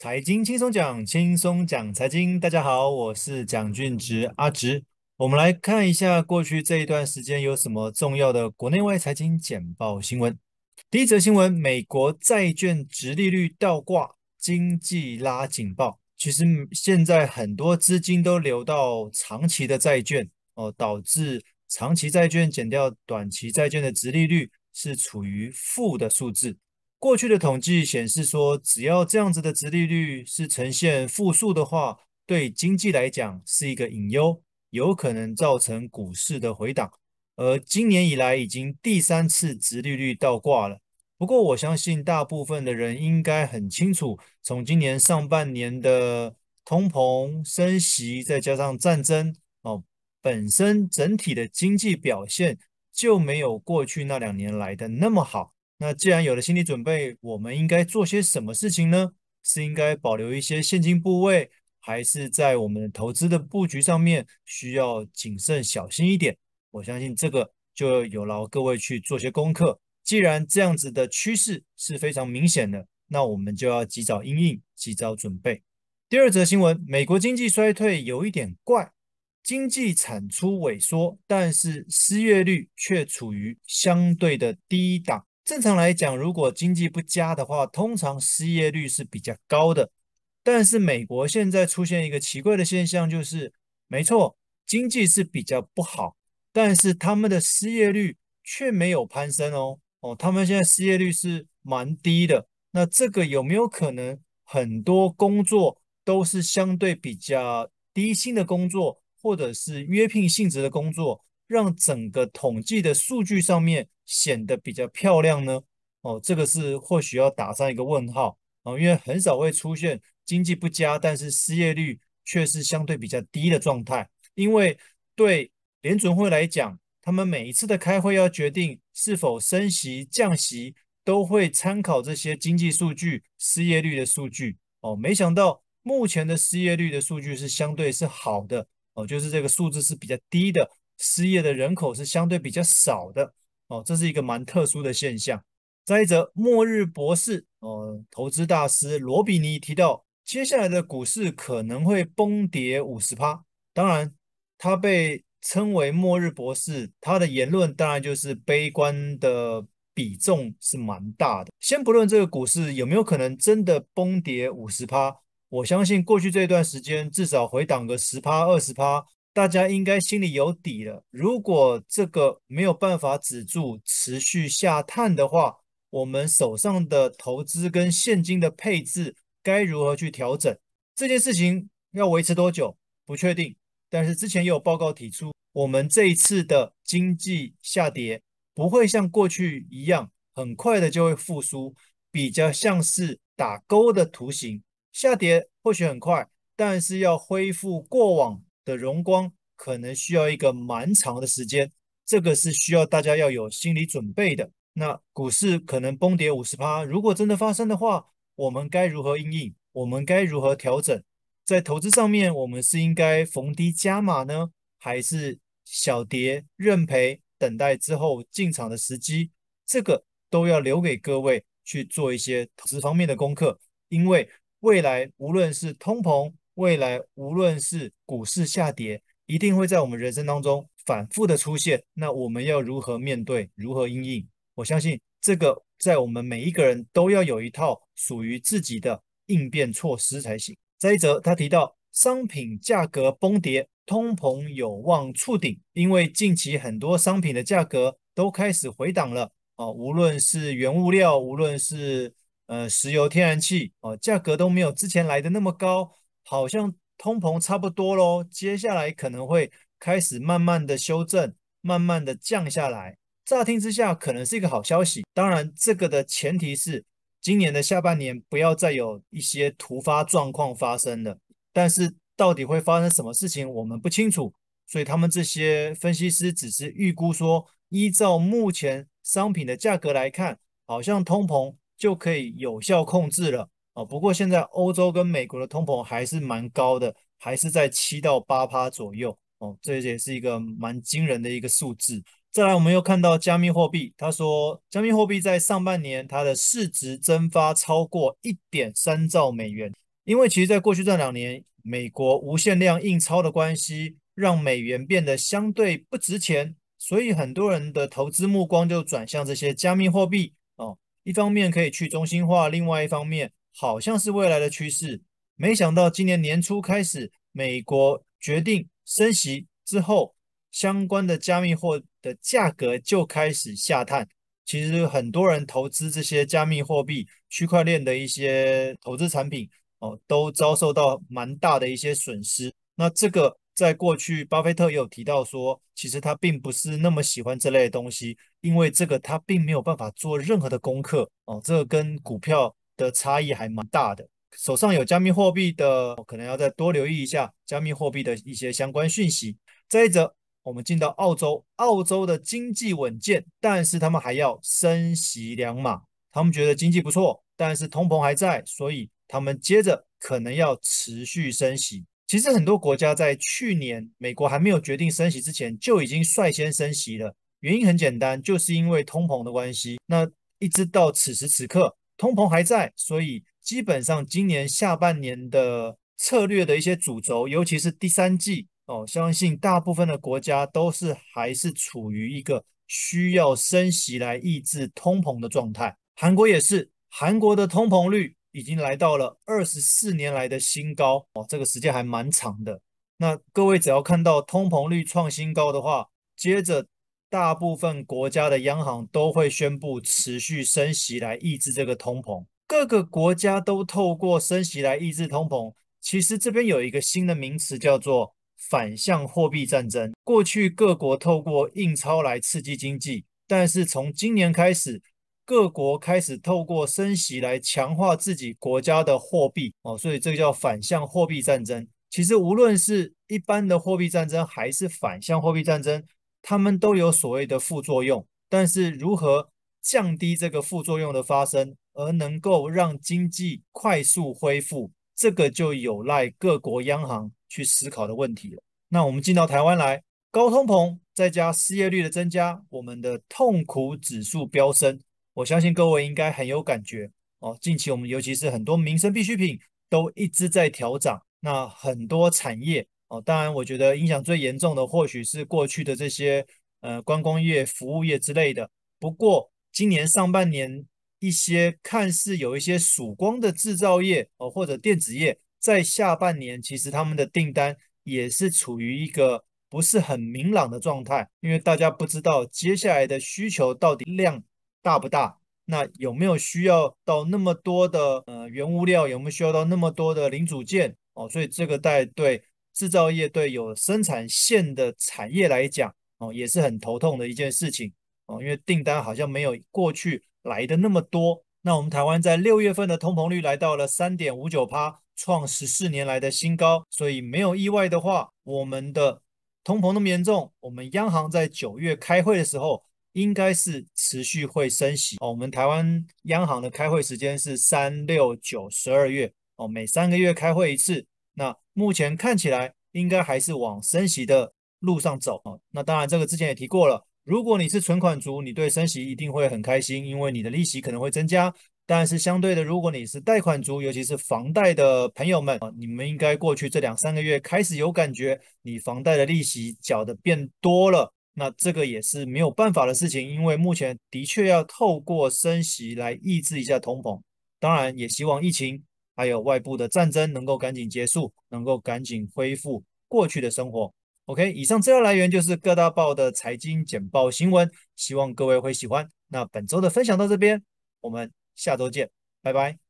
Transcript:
财经轻松讲，轻松讲财经。大家好，我是蒋俊植阿植。我们来看一下过去这一段时间有什么重要的国内外财经简报新闻。第一则新闻：美国债券殖利率倒挂，经济拉警报。其实现在很多资金都流到长期的债券哦，导致长期债券减掉短期债券的殖利率是处于负的数字。过去的统计显示说，只要这样子的殖利率是呈现负数的话，对经济来讲是一个隐忧，有可能造成股市的回档。而今年以来已经第三次殖利率倒挂了。不过，我相信大部分的人应该很清楚，从今年上半年的通膨升息，再加上战争哦，本身整体的经济表现就没有过去那两年来的那么好。那既然有了心理准备，我们应该做些什么事情呢？是应该保留一些现金部位，还是在我们投资的布局上面需要谨慎小心一点？我相信这个就有劳各位去做些功课。既然这样子的趋势是非常明显的，那我们就要及早应应，及早准备。第二则新闻：美国经济衰退有一点怪，经济产出萎缩，但是失业率却处于相对的低档。正常来讲，如果经济不佳的话，通常失业率是比较高的。但是美国现在出现一个奇怪的现象，就是没错，经济是比较不好，但是他们的失业率却没有攀升哦。哦，他们现在失业率是蛮低的。那这个有没有可能很多工作都是相对比较低薪的工作，或者是约聘性质的工作？让整个统计的数据上面显得比较漂亮呢？哦，这个是或许要打上一个问号啊，因为很少会出现经济不佳，但是失业率却是相对比较低的状态。因为对联准会来讲，他们每一次的开会要决定是否升息、降息，都会参考这些经济数据、失业率的数据。哦，没想到目前的失业率的数据是相对是好的哦，就是这个数字是比较低的。失业的人口是相对比较少的哦，这是一个蛮特殊的现象。再者，末日博士哦，投资大师罗比尼提到，接下来的股市可能会崩跌五十趴。当然，他被称为末日博士，他的言论当然就是悲观的比重是蛮大的。先不论这个股市有没有可能真的崩跌五十趴，我相信过去这段时间至少回档个十趴、二十趴。大家应该心里有底了。如果这个没有办法止住，持续下探的话，我们手上的投资跟现金的配置该如何去调整？这件事情要维持多久？不确定。但是之前也有报告提出，我们这一次的经济下跌不会像过去一样很快的就会复苏，比较像是打勾的图形，下跌或许很快，但是要恢复过往。的荣光可能需要一个蛮长的时间，这个是需要大家要有心理准备的。那股市可能崩跌五十趴，如果真的发生的话，我们该如何应应？我们该如何调整？在投资上面，我们是应该逢低加码呢，还是小跌认赔，等待之后进场的时机？这个都要留给各位去做一些投资方面的功课，因为未来无论是通膨。未来无论是股市下跌，一定会在我们人生当中反复的出现。那我们要如何面对？如何应应？我相信这个在我们每一个人都要有一套属于自己的应变措施才行。再一者，他提到商品价格崩跌，通膨有望触顶，因为近期很多商品的价格都开始回档了啊，无论是原物料，无论是呃石油、天然气啊，价格都没有之前来的那么高。好像通膨差不多喽，接下来可能会开始慢慢的修正，慢慢的降下来。乍听之下可能是一个好消息，当然这个的前提是今年的下半年不要再有一些突发状况发生了。但是到底会发生什么事情，我们不清楚，所以他们这些分析师只是预估说，依照目前商品的价格来看，好像通膨就可以有效控制了。哦，不过现在欧洲跟美国的通膨还是蛮高的，还是在七到八趴左右。哦，这也是一个蛮惊人的一个数字。再来，我们又看到加密货币，他说加密货币在上半年它的市值蒸发超过一点三兆美元，因为其实在过去这两年，美国无限量印钞的关系，让美元变得相对不值钱，所以很多人的投资目光就转向这些加密货币哦。一方面可以去中心化，另外一方面好像是未来的趋势。没想到今年年初开始，美国决定升息之后，相关的加密货的价格就开始下探。其实很多人投资这些加密货币、区块链的一些投资产品哦，都遭受到蛮大的一些损失。那这个在过去，巴菲特也有提到说，其实他并不是那么喜欢这类东西，因为这个他并没有办法做任何的功课哦。这个跟股票的差异还蛮大的。手上有加密货币的，可能要再多留意一下加密货币的一些相关讯息。再者，我们进到澳洲，澳洲的经济稳健，但是他们还要升息两码。他们觉得经济不错，但是通膨还在，所以他们接着可能要持续升息。其实很多国家在去年美国还没有决定升息之前，就已经率先升息了。原因很简单，就是因为通膨的关系。那一直到此时此刻，通膨还在，所以。基本上今年下半年的策略的一些主轴，尤其是第三季哦，相信大部分的国家都是还是处于一个需要升息来抑制通膨的状态。韩国也是，韩国的通膨率已经来到了二十四年来的新高哦，这个时间还蛮长的。那各位只要看到通膨率创新高的话，接着大部分国家的央行都会宣布持续升息来抑制这个通膨。各个国家都透过升息来抑制通膨。其实这边有一个新的名词叫做反向货币战争。过去各国透过印钞来刺激经济，但是从今年开始，各国开始透过升息来强化自己国家的货币哦，所以这个叫反向货币战争。其实无论是一般的货币战争还是反向货币战争，他们都有所谓的副作用。但是如何降低这个副作用的发生？而能够让经济快速恢复，这个就有赖各国央行去思考的问题了。那我们进到台湾来，高通膨再加失业率的增加，我们的痛苦指数飙升，我相信各位应该很有感觉哦。近期我们尤其是很多民生必需品都一直在调涨，那很多产业哦，当然我觉得影响最严重的或许是过去的这些呃观光业、服务业之类的。不过今年上半年，一些看似有一些曙光的制造业哦，或者电子业，在下半年其实他们的订单也是处于一个不是很明朗的状态，因为大家不知道接下来的需求到底量大不大，那有没有需要到那么多的呃原物料，有没有需要到那么多的零组件哦，所以这个在对制造业对有生产线的产业来讲哦，也是很头痛的一件事情哦，因为订单好像没有过去。来的那么多，那我们台湾在六月份的通膨率来到了三点五九趴，创十四年来的新高。所以没有意外的话，我们的通膨那么严重，我们央行在九月开会的时候，应该是持续会升息。哦，我们台湾央行的开会时间是三六九十二月，哦，每三个月开会一次。那目前看起来应该还是往升息的路上走。啊，那当然这个之前也提过了。如果你是存款族，你对升息一定会很开心，因为你的利息可能会增加。但是相对的，如果你是贷款族，尤其是房贷的朋友们，你们应该过去这两三个月开始有感觉，你房贷的利息缴的变多了。那这个也是没有办法的事情，因为目前的确要透过升息来抑制一下通膨。当然，也希望疫情还有外部的战争能够赶紧结束，能够赶紧恢复过去的生活。OK，以上资料来源就是各大报的财经简报新闻，希望各位会喜欢。那本周的分享到这边，我们下周见，拜拜。